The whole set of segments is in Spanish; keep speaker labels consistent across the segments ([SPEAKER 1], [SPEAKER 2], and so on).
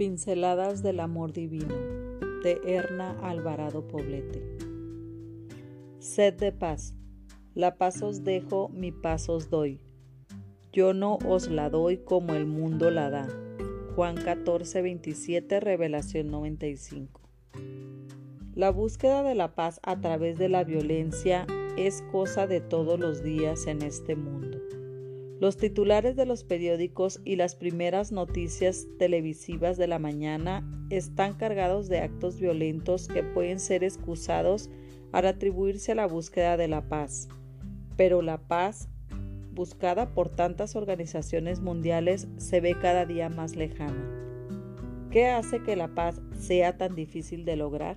[SPEAKER 1] Pinceladas del Amor Divino de Erna Alvarado Poblete. Sed de paz. La paz os dejo, mi paz os doy. Yo no os la doy como el mundo la da. Juan 14, 27, Revelación 95. La búsqueda de la paz a través de la violencia es cosa de todos los días en este mundo. Los titulares de los periódicos y las primeras noticias televisivas de la mañana están cargados de actos violentos que pueden ser excusados al atribuirse a la búsqueda de la paz. Pero la paz, buscada por tantas organizaciones mundiales, se ve cada día más lejana. ¿Qué hace que la paz sea tan difícil de lograr?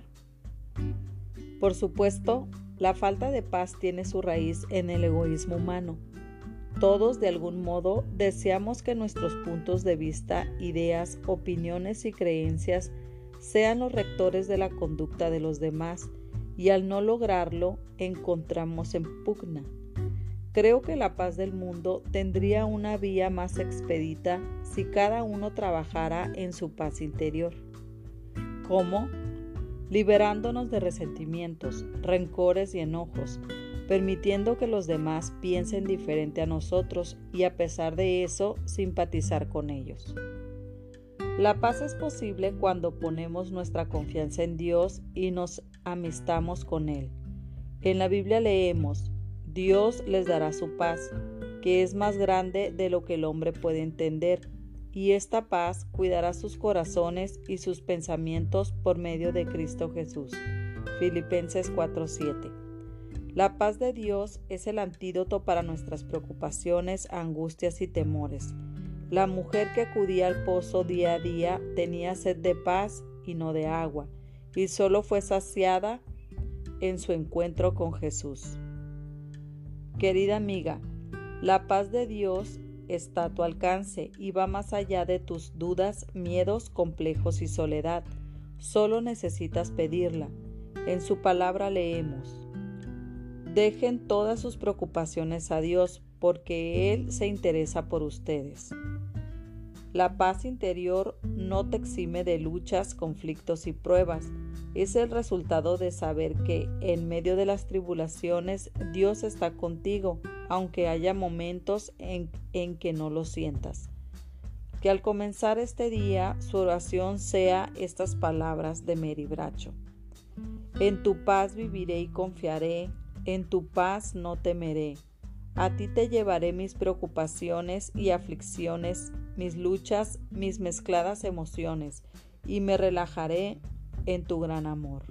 [SPEAKER 1] Por supuesto, la falta de paz tiene su raíz en el egoísmo humano todos de algún modo deseamos que nuestros puntos de vista, ideas, opiniones y creencias sean los rectores de la conducta de los demás y al no lograrlo encontramos en pugna. Creo que la paz del mundo tendría una vía más expedita si cada uno trabajara en su paz interior. ¿Cómo? Liberándonos de resentimientos, rencores y enojos, permitiendo que los demás piensen diferente a nosotros y a pesar de eso simpatizar con ellos. La paz es posible cuando ponemos nuestra confianza en Dios y nos amistamos con Él. En la Biblia leemos, Dios les dará su paz, que es más grande de lo que el hombre puede entender, y esta paz cuidará sus corazones y sus pensamientos por medio de Cristo Jesús. Filipenses 4:7 la paz de Dios es el antídoto para nuestras preocupaciones, angustias y temores. La mujer que acudía al pozo día a día tenía sed de paz y no de agua, y solo fue saciada en su encuentro con Jesús. Querida amiga, la paz de Dios está a tu alcance y va más allá de tus dudas, miedos, complejos y soledad. Solo necesitas pedirla. En su palabra leemos. Dejen todas sus preocupaciones a Dios porque Él se interesa por ustedes. La paz interior no te exime de luchas, conflictos y pruebas. Es el resultado de saber que en medio de las tribulaciones Dios está contigo, aunque haya momentos en, en que no lo sientas. Que al comenzar este día su oración sea estas palabras de Mary Bracho. En tu paz viviré y confiaré, en tu paz no temeré. A ti te llevaré mis preocupaciones y aflicciones, mis luchas, mis mezcladas emociones, y me relajaré en tu gran amor.